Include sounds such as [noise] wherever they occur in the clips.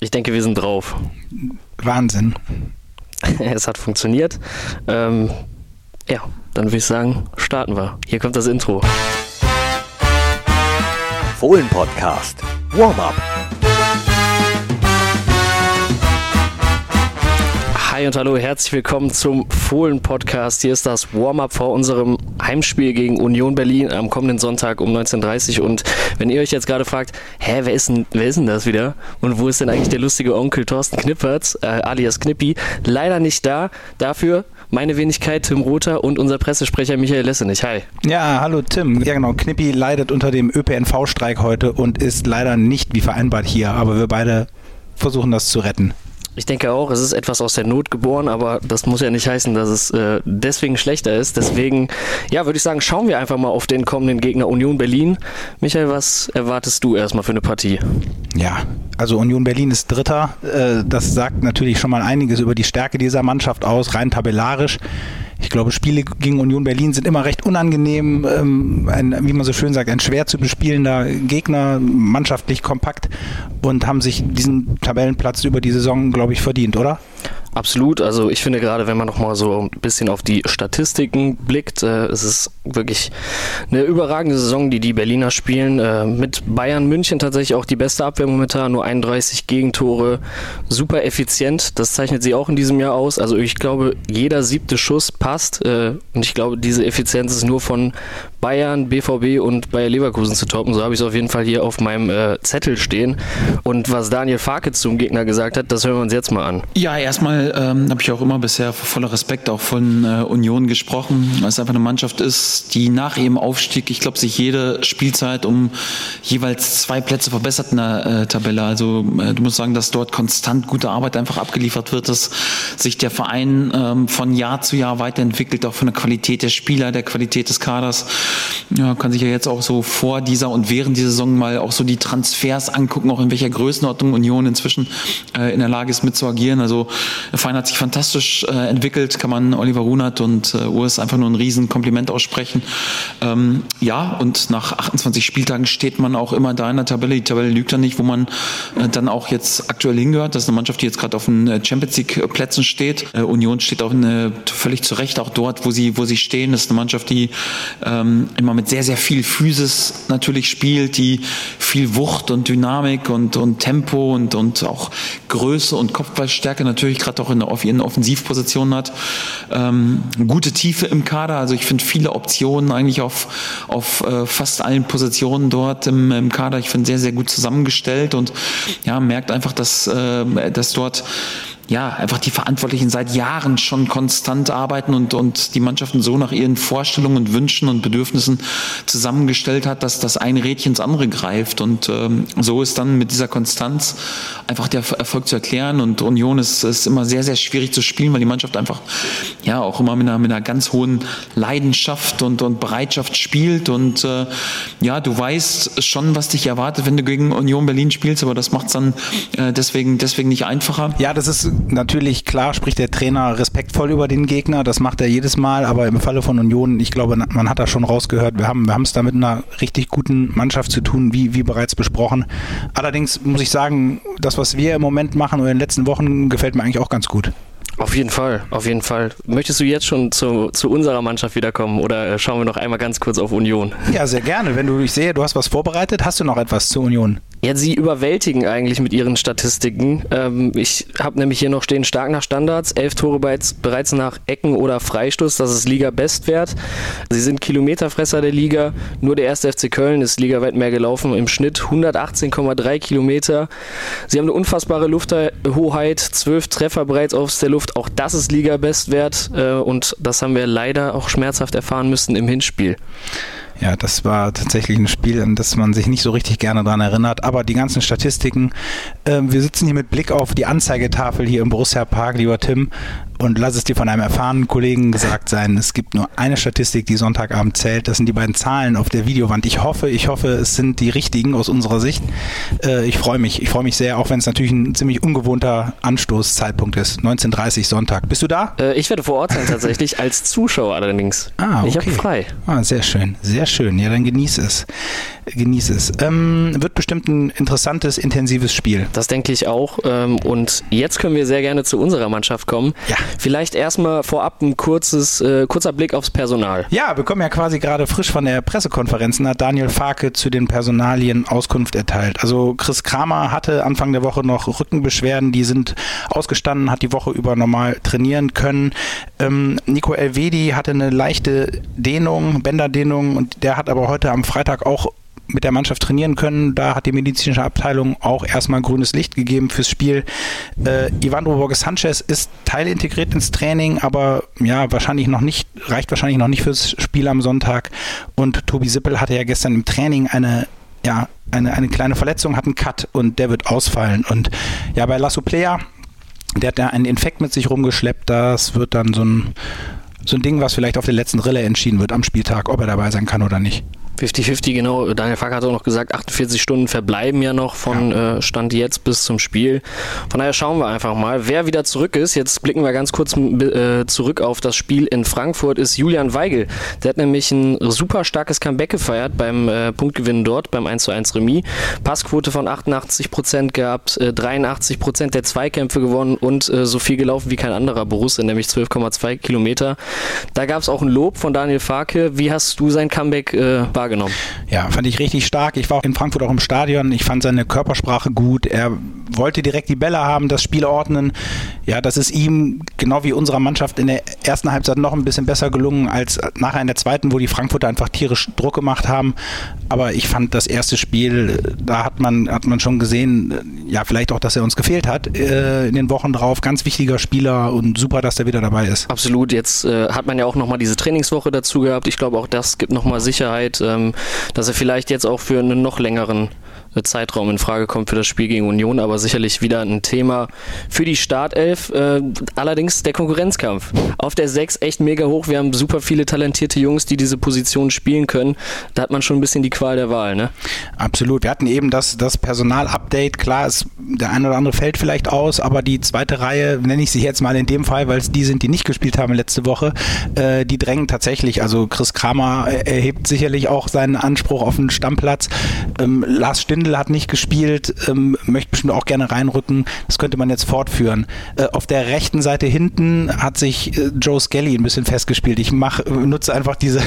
Ich denke, wir sind drauf. Wahnsinn. [laughs] es hat funktioniert. Ähm, ja, dann würde ich sagen, starten wir. Hier kommt das Intro. Fohlen Podcast. Warm-up. Hi und hallo, herzlich willkommen zum Fohlen-Podcast. Hier ist das Warm-up vor unserem Heimspiel gegen Union Berlin am kommenden Sonntag um 19.30 Uhr. Und wenn ihr euch jetzt gerade fragt, hä, wer ist, denn, wer ist denn das wieder? Und wo ist denn eigentlich der lustige Onkel Thorsten Knippertz, äh, alias Knippi? Leider nicht da. Dafür meine Wenigkeit Tim Rother und unser Pressesprecher Michael Lessenich. Hi. Ja, hallo Tim. Ja genau, Knippi leidet unter dem ÖPNV-Streik heute und ist leider nicht wie vereinbart hier, aber wir beide versuchen das zu retten. Ich denke auch, es ist etwas aus der Not geboren, aber das muss ja nicht heißen, dass es äh, deswegen schlechter ist. Deswegen, ja, würde ich sagen, schauen wir einfach mal auf den kommenden Gegner Union Berlin. Michael, was erwartest du erstmal für eine Partie? Ja, also Union Berlin ist Dritter. Äh, das sagt natürlich schon mal einiges über die Stärke dieser Mannschaft aus, rein tabellarisch. Ich glaube, Spiele gegen Union Berlin sind immer recht unangenehm. Ähm, ein, wie man so schön sagt, ein schwer zu bespielender Gegner, mannschaftlich kompakt und haben sich diesen Tabellenplatz über die Saison, glaube ich, verdient, oder? Absolut. Also ich finde gerade, wenn man noch mal so ein bisschen auf die Statistiken blickt, äh, es ist wirklich eine überragende Saison, die die Berliner spielen. Äh, mit Bayern München tatsächlich auch die beste Abwehr momentan, nur 31 Gegentore, super effizient. Das zeichnet sie auch in diesem Jahr aus. Also ich glaube, jeder siebte Schuss passt äh, und ich glaube, diese Effizienz ist nur von Bayern, BVB und Bayer Leverkusen zu toppen. So habe ich es auf jeden Fall hier auf meinem äh, Zettel stehen. Und was Daniel Farke zum Gegner gesagt hat, das hören wir uns jetzt mal an. Ja, erstmal ähm, habe ich auch immer bisher voller Respekt auch von äh, Union gesprochen, weil es einfach eine Mannschaft ist, die nach ihrem Aufstieg, ich glaube, sich jede Spielzeit um jeweils zwei Plätze verbessert in der äh, Tabelle. Also äh, du musst sagen, dass dort konstant gute Arbeit einfach abgeliefert wird, dass sich der Verein ähm, von Jahr zu Jahr weiterentwickelt, auch von der Qualität der Spieler, der Qualität des Kaders ja, kann sich ja jetzt auch so vor dieser und während dieser Saison mal auch so die Transfers angucken, auch in welcher Größenordnung Union inzwischen äh, in der Lage ist mitzuagieren. Also der Verein hat sich fantastisch äh, entwickelt, kann man Oliver Runert und äh, Urs einfach nur ein riesen Kompliment aussprechen. Ähm, ja, und nach 28 Spieltagen steht man auch immer da in der Tabelle. Die Tabelle lügt ja nicht, wo man äh, dann auch jetzt aktuell hingehört. Das ist eine Mannschaft, die jetzt gerade auf den äh, Champions League Plätzen steht. Äh, Union steht auch eine, völlig zu Recht auch dort, wo sie, wo sie stehen. Das ist eine Mannschaft, die ähm, immer mit sehr, sehr viel Physis natürlich spielt, die viel Wucht und Dynamik und, und Tempo und, und auch Größe und Kopfballstärke natürlich gerade auch in, auf ihren Offensivpositionen hat. Ähm, gute Tiefe im Kader, also ich finde viele Optionen eigentlich auf, auf äh, fast allen Positionen dort im, im Kader. Ich finde sehr, sehr gut zusammengestellt und ja, merkt einfach, dass, äh, dass dort ja, einfach die Verantwortlichen seit Jahren schon konstant arbeiten und, und die Mannschaften so nach ihren Vorstellungen und Wünschen und Bedürfnissen zusammengestellt hat, dass das ein Rädchen ins andere greift. Und ähm, so ist dann mit dieser Konstanz einfach der Erfolg zu erklären. Und Union ist, ist immer sehr, sehr schwierig zu spielen, weil die Mannschaft einfach ja auch immer mit einer, mit einer ganz hohen Leidenschaft und, und Bereitschaft spielt. Und äh, ja, du weißt schon, was dich erwartet, wenn du gegen Union Berlin spielst, aber das macht es dann äh, deswegen, deswegen nicht einfacher. Ja, das ist natürlich klar, spricht der Trainer respektvoll über den Gegner, das macht er jedes Mal, aber im Falle von Union, ich glaube, man hat da schon rausgehört, wir haben wir es da mit einer richtig guten Mannschaft zu tun, wie, wie bereits besprochen. Allerdings muss ich sagen, das, was wir im Moment machen oder in den letzten Wochen, gefällt mir eigentlich auch ganz gut. Auf jeden Fall, auf jeden Fall. Möchtest du jetzt schon zu, zu unserer Mannschaft wiederkommen oder äh, schauen wir noch einmal ganz kurz auf Union? Ja, sehr gerne. Wenn du, ich sehe, du hast was vorbereitet, hast du noch etwas zur Union? Ja, sie überwältigen eigentlich mit ihren Statistiken. Ähm, ich habe nämlich hier noch stehen, stark nach Standards, elf Tore bereits nach Ecken oder Freistoß, das ist Liga-Bestwert. Sie sind Kilometerfresser der Liga, nur der erste FC Köln ist ligaweit mehr gelaufen, im Schnitt 118,3 Kilometer. Sie haben eine unfassbare Lufthoheit, zwölf Treffer bereits aus der Luft, auch das ist Liga-Bestwert äh, und das haben wir leider auch schmerzhaft erfahren müssen im Hinspiel. Ja, das war tatsächlich ein Spiel, an das man sich nicht so richtig gerne daran erinnert. Aber die ganzen Statistiken, äh, wir sitzen hier mit Blick auf die Anzeigetafel hier im Borussia Park, lieber Tim und lass es dir von einem erfahrenen Kollegen gesagt sein, es gibt nur eine Statistik, die Sonntagabend zählt. Das sind die beiden Zahlen auf der Videowand. Ich hoffe, ich hoffe, es sind die richtigen aus unserer Sicht. Äh, ich freue mich. Ich freue mich sehr, auch wenn es natürlich ein ziemlich ungewohnter Anstoßzeitpunkt ist. 19.30 Sonntag. Bist du da? Äh, ich werde vor Ort sein, tatsächlich, als Zuschauer allerdings. Ah, okay. Ich habe frei. Ah, sehr schön. Sehr schön. Ja, dann genieße es. Genieße es. Ähm, wird bestimmt ein interessantes, intensives Spiel. Das denke ich auch. Ähm, und jetzt können wir sehr gerne zu unserer Mannschaft kommen. Ja. Vielleicht erstmal vorab ein kurzes, äh, kurzer Blick aufs Personal. Ja, wir kommen ja quasi gerade frisch von der Pressekonferenz. Da hat Daniel Farke zu den Personalien Auskunft erteilt. Also Chris Kramer hatte Anfang der Woche noch Rückenbeschwerden, die sind ausgestanden, hat die Woche über normal trainieren können. Ähm, Nico Elvedi hatte eine leichte Dehnung, Bänderdehnung und der hat aber heute am Freitag auch mit der Mannschaft trainieren können. Da hat die medizinische Abteilung auch erstmal grünes Licht gegeben fürs Spiel. Äh, Ivandro Borges Sanchez ist teilintegriert ins Training, aber ja, wahrscheinlich noch nicht, reicht wahrscheinlich noch nicht fürs Spiel am Sonntag. Und Tobi Sippel hatte ja gestern im Training eine ja, eine, eine kleine Verletzung, hat einen Cut und der wird ausfallen. Und ja, bei Lasso Player, der hat ja einen Infekt mit sich rumgeschleppt, das wird dann so ein, so ein Ding, was vielleicht auf der letzten Rille entschieden wird am Spieltag, ob er dabei sein kann oder nicht. 50-50, genau. Daniel Fack hat auch noch gesagt, 48 Stunden verbleiben ja noch von ja. äh, Stand jetzt bis zum Spiel. Von daher schauen wir einfach mal, wer wieder zurück ist. Jetzt blicken wir ganz kurz äh, zurück auf das Spiel in Frankfurt, ist Julian Weigel. Der hat nämlich ein super starkes Comeback gefeiert beim äh, Punktgewinn dort, beim 1 zu 1 Remis. Passquote von 88 Prozent gehabt, 83 äh, Prozent der Zweikämpfe gewonnen und äh, so viel gelaufen wie kein anderer Borussia, nämlich 12,2 Kilometer. Da gab es auch ein Lob von Daniel Farke. Wie hast du sein Comeback äh, wahrgenommen? Ja, fand ich richtig stark. Ich war auch in Frankfurt auch im Stadion. Ich fand seine Körpersprache gut. Er wollte direkt die Bälle haben, das Spiel ordnen. Ja, das ist ihm genau wie unserer Mannschaft in der ersten Halbzeit noch ein bisschen besser gelungen als nachher in der zweiten, wo die Frankfurter einfach tierisch Druck gemacht haben. Aber ich fand das erste Spiel, da hat man, hat man schon gesehen, ja, vielleicht auch, dass er uns gefehlt hat äh, in den Wochen drauf. Ganz wichtiger Spieler und super, dass er wieder dabei ist. Absolut. Jetzt äh, hat man ja auch nochmal diese Trainingswoche dazu gehabt. Ich glaube, auch das gibt nochmal Sicherheit, ähm, dass er vielleicht jetzt auch für einen noch längeren Zeitraum in Frage kommt für das Spiel gegen Union, aber sicherlich wieder ein Thema für die Startelf. Äh, allerdings der Konkurrenzkampf. Auf der 6 echt mega hoch. Wir haben super viele talentierte Jungs, die diese Position spielen können. Da hat man schon ein bisschen die Qual der Wahl, ne? Absolut. Wir hatten eben das, das Personalupdate. Klar, ist, der eine oder andere fällt vielleicht aus, aber die zweite Reihe, nenne ich sie jetzt mal in dem Fall, weil es die sind, die nicht gespielt haben letzte Woche, äh, die drängen tatsächlich. Also Chris Kramer erhebt sicherlich auch seinen Anspruch auf einen Stammplatz. Ähm, Lars Stindl Stindl hat nicht gespielt, ähm, möchte bestimmt auch gerne reinrücken. Das könnte man jetzt fortführen. Äh, auf der rechten Seite hinten hat sich äh, Joe Skelly ein bisschen festgespielt. Ich mach, nutze einfach diese,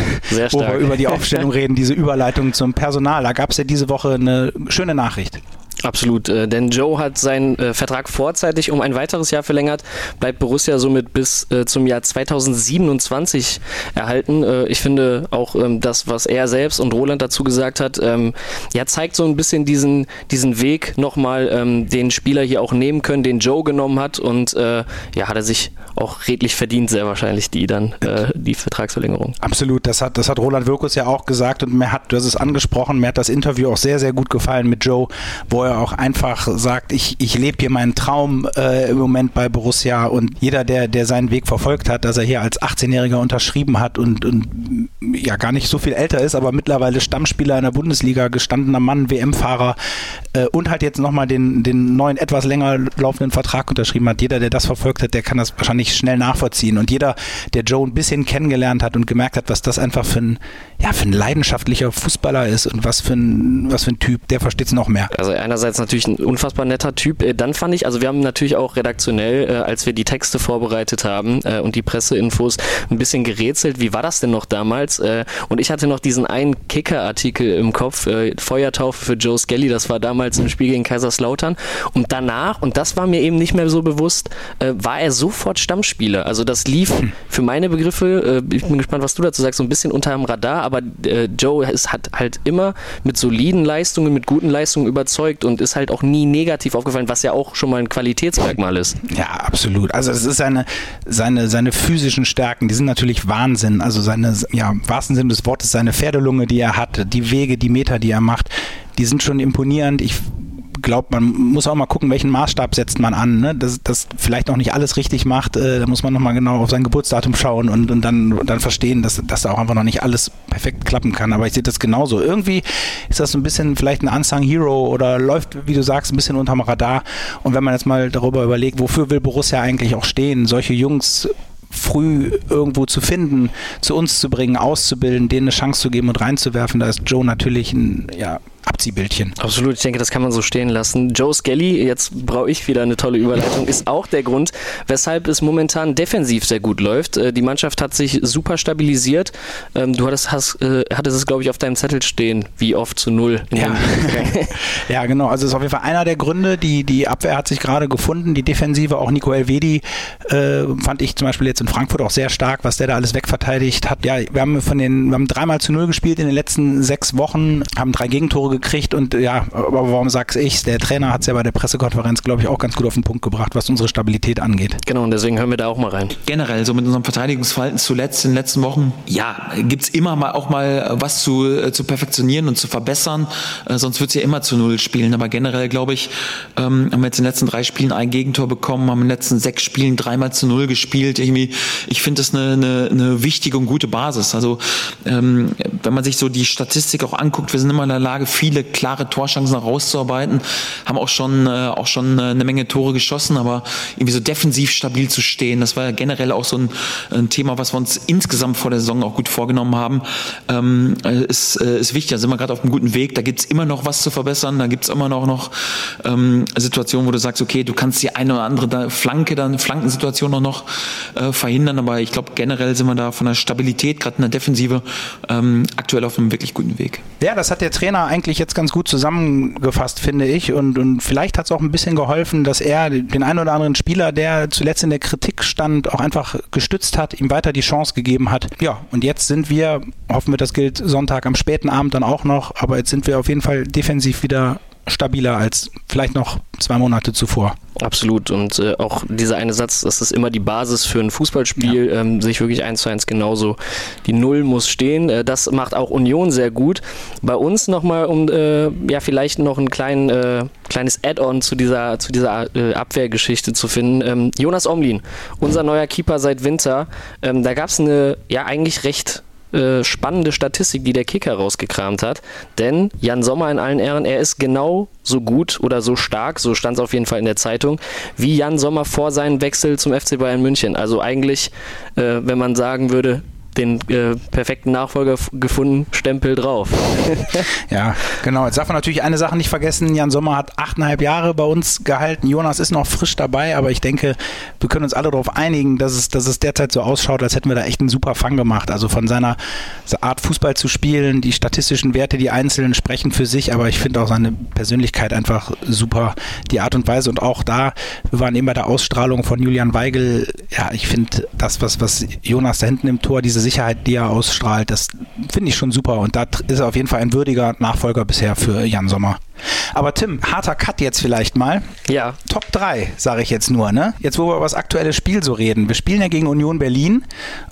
wo wir über die Aufstellung [laughs] reden, diese Überleitung zum Personal. Da gab es ja diese Woche eine schöne Nachricht. Absolut, äh, denn Joe hat seinen äh, Vertrag vorzeitig um ein weiteres Jahr verlängert, bleibt Borussia somit bis äh, zum Jahr 2027 erhalten. Ich finde auch ähm, das, was er selbst und Roland dazu gesagt hat, ähm, ja, zeigt so ein bisschen diesen, diesen Weg nochmal, ähm, den Spieler hier auch nehmen können, den Joe genommen hat und ja, hat er sich auch redlich verdient, sehr wahrscheinlich die dann, die Vertragsverlängerung. Absolut, das hat, das hat Roland Wirkus ja auch gesagt und mir hat, du hast es angesprochen, mir hat das Interview auch sehr, sehr gut gefallen mit Joe, wo er auch einfach sagt, ich, ich lebe hier meinen Traum äh, im Moment bei Borussia und jeder, der, der seinen Weg verfolgt hat, dass er hier als 18-Jähriger unterschrieben hat und, und ja gar nicht so viel älter ist, aber mittlerweile Stammspieler in der Bundesliga, gestandener Mann, WM-Fahrer äh, und halt jetzt nochmal den, den neuen, etwas länger laufenden Vertrag unterschrieben hat. Jeder, der das verfolgt hat, der kann das wahrscheinlich schnell nachvollziehen. Und jeder, der Joe ein bisschen kennengelernt hat und gemerkt hat, was das einfach für ein, ja, für ein leidenschaftlicher Fußballer ist und was für ein, was für ein Typ, der versteht es noch mehr. Also einerseits natürlich ein unfassbar netter Typ. Äh, dann fand ich, also wir haben natürlich auch redaktionell, äh, als wir die Texte vorbereitet haben äh, und die Presseinfos, ein bisschen gerätselt, wie war das denn noch damals? Und ich hatte noch diesen einen Kicker-Artikel im Kopf, Feuertaufe für Joe Skelly, das war damals im Spiel gegen Kaiserslautern. Und danach, und das war mir eben nicht mehr so bewusst, war er sofort Stammspieler. Also das lief für meine Begriffe, ich bin gespannt, was du dazu sagst, so ein bisschen unter dem Radar, aber Joe ist, hat halt immer mit soliden Leistungen, mit guten Leistungen überzeugt und ist halt auch nie negativ aufgefallen, was ja auch schon mal ein Qualitätsmerkmal ist. Ja, absolut. Also es ist seine, seine, seine physischen Stärken, die sind natürlich Wahnsinn. Also seine, ja, im wahrsten Sinne des Wortes, seine Pferdelunge, die er hat, die Wege, die Meter, die er macht, die sind schon imponierend. Ich glaube, man muss auch mal gucken, welchen Maßstab setzt man an. Ne? Dass das vielleicht noch nicht alles richtig macht, äh, da muss man nochmal genau auf sein Geburtsdatum schauen und, und dann, dann verstehen, dass, dass da auch einfach noch nicht alles perfekt klappen kann. Aber ich sehe das genauso. Irgendwie ist das so ein bisschen vielleicht ein Unsung Hero oder läuft, wie du sagst, ein bisschen unterm Radar. Und wenn man jetzt mal darüber überlegt, wofür will Borussia eigentlich auch stehen, solche Jungs früh irgendwo zu finden, zu uns zu bringen, auszubilden, denen eine Chance zu geben und reinzuwerfen, da ist Joe natürlich ein ja, Abziehbildchen. Absolut, ich denke, das kann man so stehen lassen. Joe Skelly, jetzt brauche ich wieder eine tolle Überleitung, ist auch der Grund, weshalb es momentan defensiv sehr gut läuft. Äh, die Mannschaft hat sich super stabilisiert. Ähm, du hattest, hast, äh, hattest es, glaube ich, auf deinem Zettel stehen, wie oft zu null. Ja. [laughs] ja, genau. Also ist auf jeden Fall einer der Gründe. Die, die Abwehr hat sich gerade gefunden, die Defensive, auch Nico Elvedi äh, fand ich zum Beispiel jetzt in Frankfurt auch sehr stark, was der da alles wegverteidigt hat. Ja, wir haben von den, wir haben dreimal zu null gespielt in den letzten sechs Wochen, haben drei Gegentore gekriegt und ja, aber warum sag's ich? Der Trainer hat es ja bei der Pressekonferenz, glaube ich, auch ganz gut auf den Punkt gebracht, was unsere Stabilität angeht. Genau, und deswegen hören wir da auch mal rein. Generell, so mit unserem Verteidigungsverhalten zuletzt in den letzten Wochen, ja, gibt es immer mal auch mal was zu, äh, zu perfektionieren und zu verbessern, äh, sonst wird es ja immer zu null spielen. Aber generell, glaube ich, ähm, haben wir jetzt in den letzten drei Spielen ein Gegentor bekommen, haben in den letzten sechs Spielen dreimal zu null gespielt. Irgendwie, ich finde das eine, eine, eine wichtige und gute Basis. Also ähm, wenn man sich so die Statistik auch anguckt, wir sind immer in der Lage, viele klare Torchancen rauszuarbeiten, haben auch schon, äh, auch schon äh, eine Menge Tore geschossen, aber irgendwie so defensiv stabil zu stehen, das war ja generell auch so ein, ein Thema, was wir uns insgesamt vor der Saison auch gut vorgenommen haben, ähm, ist, äh, ist wichtig. Da sind wir gerade auf einem guten Weg, da gibt es immer noch was zu verbessern, da gibt es immer noch, noch ähm, Situationen, wo du sagst, okay, du kannst die eine oder andere Flanke, dann Flankensituation auch noch äh, verhindern, aber ich glaube generell sind wir da von der Stabilität, gerade in der Defensive, ähm, aktuell auf einem wirklich guten Weg. Ja, das hat der Trainer eigentlich jetzt ganz gut zusammengefasst, finde ich. Und, und vielleicht hat es auch ein bisschen geholfen, dass er den einen oder anderen Spieler, der zuletzt in der Kritik stand, auch einfach gestützt hat, ihm weiter die Chance gegeben hat. Ja, und jetzt sind wir, hoffen wir, das gilt Sonntag am späten Abend dann auch noch, aber jetzt sind wir auf jeden Fall defensiv wieder stabiler als vielleicht noch zwei Monate zuvor. Absolut. Und äh, auch dieser eine Satz, das ist immer die Basis für ein Fußballspiel, ja. ähm, sich wirklich eins zu eins genauso. Die Null muss stehen. Äh, das macht auch Union sehr gut. Bei uns nochmal, um äh, ja vielleicht noch ein klein, äh, kleines Add-on zu dieser, zu dieser äh, Abwehrgeschichte zu finden. Ähm, Jonas Omlin, unser neuer Keeper seit Winter. Ähm, da gab es eine ja eigentlich recht äh, spannende Statistik, die der Kicker rausgekramt hat. Denn Jan Sommer in allen Ehren, er ist genau so gut oder so stark, so stand es auf jeden Fall in der Zeitung, wie Jan Sommer vor seinem Wechsel zum FC Bayern München. Also eigentlich, äh, wenn man sagen würde, den äh, perfekten Nachfolger gefunden, Stempel drauf. [laughs] ja, genau. Jetzt darf man natürlich eine Sache nicht vergessen. Jan Sommer hat achteinhalb Jahre bei uns gehalten. Jonas ist noch frisch dabei, aber ich denke, wir können uns alle darauf einigen, dass es, dass es derzeit so ausschaut, als hätten wir da echt einen super Fang gemacht. Also von seiner Art Fußball zu spielen, die statistischen Werte, die einzelnen sprechen für sich, aber ich finde auch seine Persönlichkeit einfach super. Die Art und Weise und auch da, wir waren eben bei der Ausstrahlung von Julian Weigel. Ja, ich finde das, was, was Jonas da hinten im Tor, diese Sicherheit, die er ausstrahlt, das finde ich schon super. Und da ist er auf jeden Fall ein würdiger Nachfolger bisher für Jan Sommer. Aber Tim, harter Cut jetzt vielleicht mal. Ja. Top 3, sage ich jetzt nur, ne? Jetzt, wo wir über das aktuelle Spiel so reden. Wir spielen ja gegen Union Berlin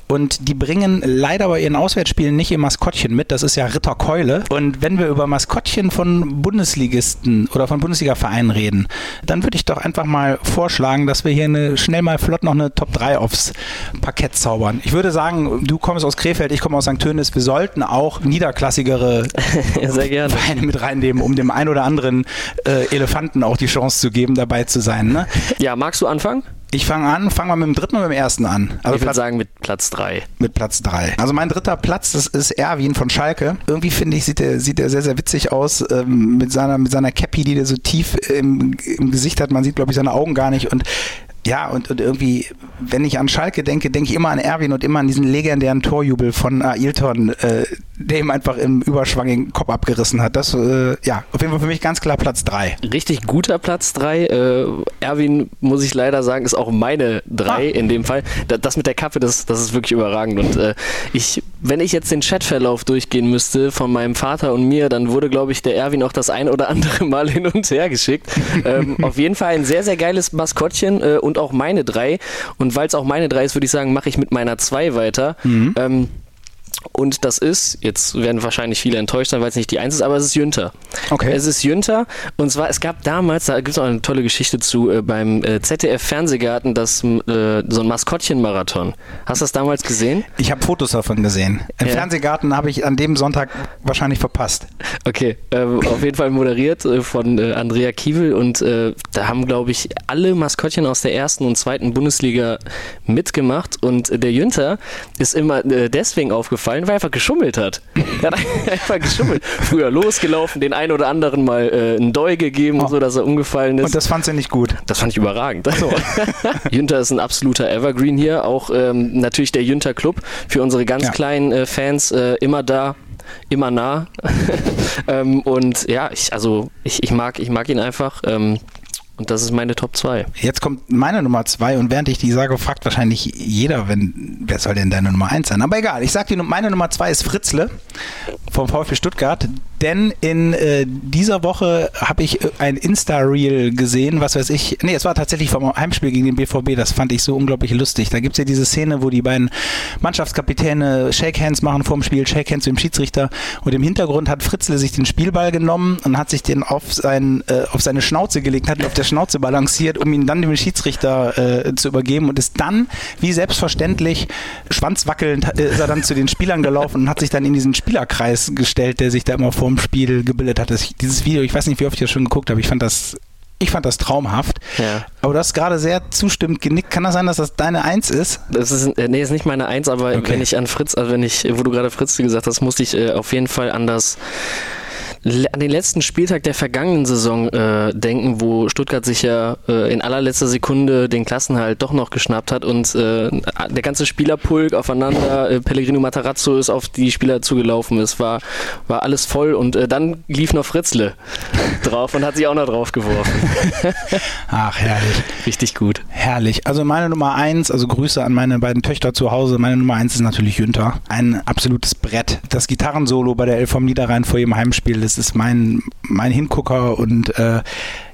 und die bringen leider bei ihren Auswärtsspielen nicht ihr Maskottchen mit. Das ist ja Ritter Keule. Und wenn wir über Maskottchen von Bundesligisten oder von Bundesliga-Vereinen reden, dann würde ich doch einfach mal vorschlagen, dass wir hier eine, schnell mal flott noch eine Top 3 aufs Parkett zaubern. Ich würde sagen, du kommst aus Krefeld, ich komme aus St. Tönis. Wir sollten auch niederklassigere [laughs] Vereine mit reinnehmen, um dem einen oder anderen äh, Elefanten auch die Chance zu geben, dabei zu sein. Ne? Ja, magst du anfangen? Ich fange an, fangen wir mit dem dritten oder mit dem ersten an? Also ich würde sagen mit Platz drei. Mit Platz drei. Also mein dritter Platz, das ist Erwin von Schalke. Irgendwie finde ich, sieht er sieht sehr, sehr witzig aus ähm, mit, seiner, mit seiner Cappy, die der so tief im, im Gesicht hat. Man sieht, glaube ich, seine Augen gar nicht. Und ja, und, und irgendwie, wenn ich an Schalke denke, denke ich immer an Erwin und immer an diesen legendären Torjubel von Ailton, äh, der ihm einfach im Überschwang den Kopf abgerissen hat. Das, äh, ja, auf jeden Fall für mich ganz klar Platz 3. Richtig guter Platz 3. Äh, Erwin, muss ich leider sagen, ist auch meine 3 ah. in dem Fall. Das mit der Kappe, das, das ist wirklich überragend. Und äh, ich, wenn ich jetzt den Chatverlauf durchgehen müsste von meinem Vater und mir, dann wurde, glaube ich, der Erwin auch das ein oder andere Mal [laughs] hin und her geschickt. ähm, [laughs] auf jeden Fall ein sehr, sehr geiles Maskottchen äh, und auch meine 3. Und weil es auch meine 3 ist, würde ich sagen, mache ich mit meiner 2 weiter. Mhm. Ähm, Und das ist, jetzt werden wahrscheinlich viele enttäuscht sein, weil es nicht die Eins ist, aber es ist Jünter. Okay. Es ist Jünter. Und zwar, es gab damals, da gibt es auch eine tolle Geschichte zu, äh, beim äh, ZDF-Fernsehgarten, das äh, so ein Maskottchen-Marathon. Hast du das damals gesehen? Ich habe Fotos davon gesehen. Im Ja. Fernsehgarten habe ich an dem Sonntag wahrscheinlich verpasst. Okay, ähm, auf jeden Fall moderiert äh, von äh, Andrea Kiewel und äh, da haben, glaube ich, alle Maskottchen aus der ersten und zweiten Bundesliga mitgemacht und der Jünter ist immer deswegen aufgefallen, weil er einfach geschummelt hat. [laughs] Er hat einfach geschummelt. Früher losgelaufen, den einen oder anderen mal äh, einen Doi gegeben, Oh. so dass er umgefallen ist. Und das fand sie nicht gut. Das fand ich überragend. [laughs] Jünter ist ein absoluter Evergreen hier. Auch ähm, natürlich der Jünter Club für unsere ganz Ja. kleinen äh, Fans äh, immer da, immer nah. [laughs] ähm, und ja, ich, also ich, ich, mag, ich mag ihn einfach. Ähm, und das ist meine Top 2. Jetzt kommt meine Nummer zwei und während ich die sage, fragt wahrscheinlich jeder, wenn, wer soll denn deine Nummer eins sein? Aber egal, ich sag dir, meine Nummer zwei ist Fritzle vom VfB Stuttgart, denn in äh, dieser Woche habe ich äh, ein Insta-Reel gesehen, was weiß ich, nee, es war tatsächlich vom Heimspiel gegen den BVB, das fand ich so unglaublich lustig. Da gibt es ja diese Szene, wo die beiden Mannschaftskapitäne Shake Hands machen vorm Spiel, Shake Hands mit dem Schiedsrichter und im Hintergrund hat Fritzle sich den Spielball genommen und hat sich den auf, sein, äh, auf seine Schnauze gelegt, hat ihn auf der Schnauze balanciert, um ihn dann dem Schiedsrichter äh, zu übergeben und ist dann, wie selbstverständlich, schwanzwackelnd äh, ist er dann zu den Spielern gelaufen und hat sich dann in diesen Spielerkreis gestellt, der sich da immer vorm Spiel gebildet hat. Dieses Video, ich weiß nicht, wie oft ich das schon geguckt habe, ich fand das ich fand das traumhaft. Ja. Aber du hast gerade sehr zustimmend genickt. Kann das sein, dass das deine Eins ist? Das ist, äh, nee, ist nicht meine Eins, aber Okay. wenn ich an Fritz, also wenn ich, wo du gerade Fritz gesagt hast, musste ich äh, auf jeden Fall an das an den letzten Spieltag der vergangenen Saison äh, denken, wo Stuttgart sich ja äh, in allerletzter Sekunde den Klassenhalt doch noch geschnappt hat und äh, der ganze Spielerpulk aufeinander, äh, Pellegrino Matarazzo ist auf die Spieler zugelaufen, es war, war alles voll und äh, dann lief noch Fritzle drauf und hat sich auch noch drauf geworfen. [laughs] Ach, herrlich. Richtig gut. Herrlich. Also meine Nummer eins, also Grüße an meine beiden Töchter zu Hause. Meine Nummer eins ist natürlich Jünter. Ein absolutes Brett. Das Gitarrensolo bei der Elf vom Niederrhein vor jedem Heimspiel, das ist mein, mein Hingucker und äh,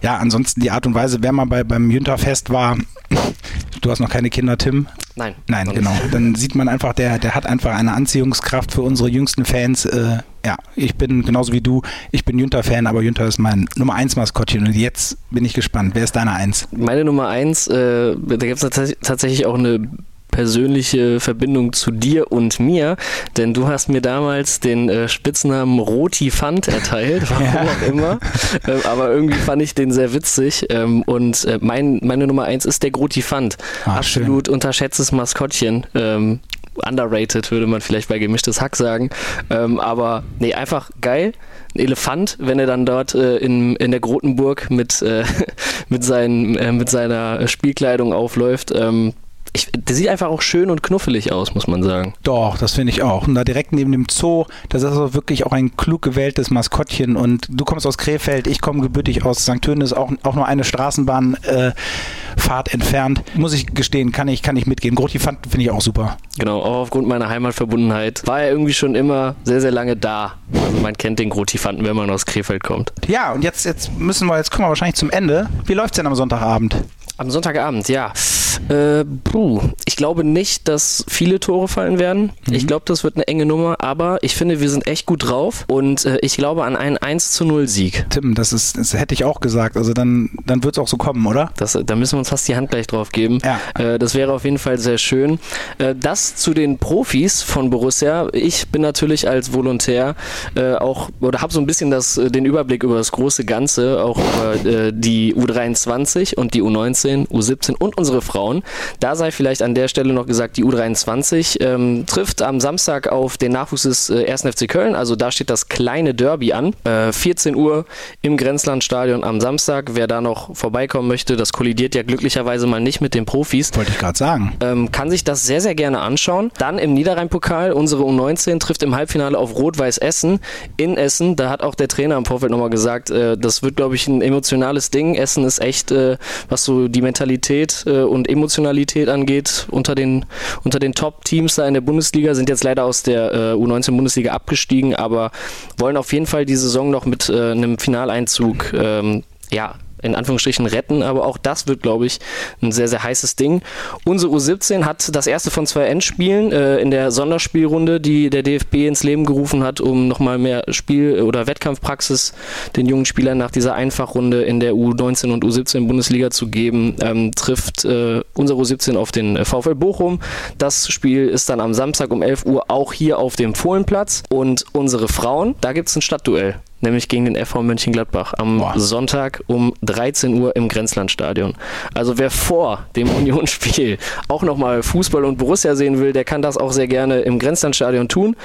ja, ansonsten die Art und Weise, wer mal bei, beim Jünterfest war, [laughs] du hast noch keine Kinder, Tim? Nein. Nein, genau. Dann sieht man einfach, der, der hat einfach eine Anziehungskraft für unsere jüngsten Fans. Äh, ja, ich bin genauso wie du, ich bin Jünter-Fan, aber Jünter ist mein Nummer eins Maskottchen und jetzt bin ich gespannt. Wer ist deine Eins? Meine Nummer eins, äh, da gibt es tats tatsächlich auch eine persönliche Verbindung zu dir und mir, denn du hast mir damals den äh, Spitznamen Roti Fand erteilt, warum Ja. auch immer, [laughs] ähm, aber irgendwie fand ich den sehr witzig. Ähm, und äh, mein, meine Nummer eins ist der Groti Fand, Ah, absolut unterschätztes Maskottchen, ähm, underrated würde man vielleicht bei gemischtes Hack sagen, ähm, aber nee, einfach geil. Ein Elefant, wenn er dann dort äh, in, in der Grotenburg mit, äh, [laughs] mit, seinen, äh, mit seiner Spielkleidung aufläuft. Ähm, ich, der sieht einfach auch schön und knuffelig aus, muss man sagen. Doch, das finde ich auch. Und da direkt neben dem Zoo, das ist also wirklich auch ein klug gewähltes Maskottchen. Und du kommst aus Krefeld, ich komme gebürtig aus St. Tönis, auch, auch nur eine Straßenbahnfahrt äh, entfernt. Muss ich gestehen, kann ich, kann ich mitgehen. Grotifant finde ich auch super. Genau, auch aufgrund meiner Heimatverbundenheit war er irgendwie schon immer sehr, sehr lange da. Also man kennt den Grotifanten, wenn man aus Krefeld kommt. Ja, und jetzt, jetzt müssen wir, jetzt kommen wir wahrscheinlich zum Ende. Wie läuft's denn am Sonntagabend? Am Sonntagabend, ja. Äh, puh. Ich glaube nicht, dass viele Tore fallen werden. Ich glaube, das wird eine enge Nummer, aber ich finde, wir sind echt gut drauf und äh, ich glaube an einen 1 zu 0 Sieg. Tim, das ist, das hätte ich auch gesagt. Also dann, dann wird's auch so kommen, oder? Das, da müssen wir uns fast die Hand gleich drauf geben. Ja. Äh, das wäre auf jeden Fall sehr schön. Äh, das zu den Profis von Borussia. Ich bin natürlich als Volontär äh, auch oder habe so ein bisschen das, äh, den Überblick über das große Ganze, auch über äh, die U23 und die U19, U17 und unsere Frauen. Da sei vielleicht an der Stelle noch gesagt, die U23 ähm, trifft am Samstag auf den Nachwuchs des äh, 1. FC Köln. Also da steht das kleine Derby an. Äh, 14 Uhr im Grenzlandstadion am Samstag. Wer da noch vorbeikommen möchte, das kollidiert ja glücklicherweise mal nicht mit den Profis. Wollte ich gerade sagen. Ähm, kann sich das sehr, sehr gerne anschauen. Dann im Niederrhein-Pokal, unsere U19 trifft im Halbfinale auf Rot-Weiß Essen in Essen. Da hat auch der Trainer im Vorfeld nochmal gesagt, äh, das wird, glaube ich, ein emotionales Ding. Essen ist echt, äh, was so die Mentalität äh, und Emotionalität angeht, unter den, unter den Top-Teams da in der Bundesliga, sind jetzt leider aus der äh, U19-Bundesliga abgestiegen, aber wollen auf jeden Fall die Saison noch mit äh, einem Finaleinzug ähm, ja, in Anführungsstrichen retten, aber auch das wird, glaube ich, ein sehr, sehr heißes Ding. Unsere U17 hat das erste von zwei Endspielen äh, in der Sonderspielrunde, die der DFB ins Leben gerufen hat, um nochmal mehr Spiel- oder Wettkampfpraxis den jungen Spielern nach dieser Einfachrunde in der U19 und U17 Bundesliga zu geben, ähm, trifft äh, unsere U17 auf den äh, VfL Bochum. Das Spiel ist dann am Samstag um 11 Uhr auch hier auf dem Fohlenplatz. Und unsere Frauen, da gibt es ein Stadtduell nämlich gegen den FV Mönchengladbach am Boah. Sonntag um 13 Uhr im Grenzlandstadion. Also wer vor dem [laughs] Unionsspiel auch nochmal Fußball und Borussia sehen will, der kann das auch sehr gerne im Grenzlandstadion tun.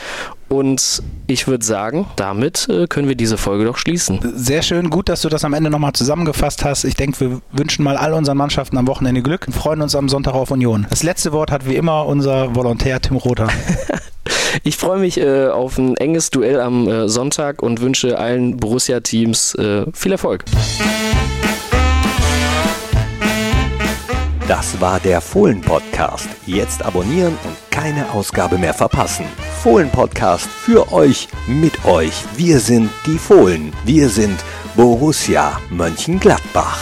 Und ich würde sagen, damit äh, können wir diese Folge doch schließen. Sehr schön, gut, dass du das am Ende nochmal zusammengefasst hast. Ich denke, wir wünschen mal all unseren Mannschaften am Wochenende Glück und freuen uns am Sonntag auf Union. Das letzte Wort hat wie immer unser Volontär Tim Rother. [laughs] Ich freue mich äh, auf ein enges Duell am äh, Sonntag und wünsche allen Borussia-Teams äh, viel Erfolg. Das war der Fohlen-Podcast. Jetzt abonnieren und keine Ausgabe mehr verpassen. Fohlen-Podcast für euch, mit euch. Wir sind die Fohlen. Wir sind Borussia Mönchengladbach.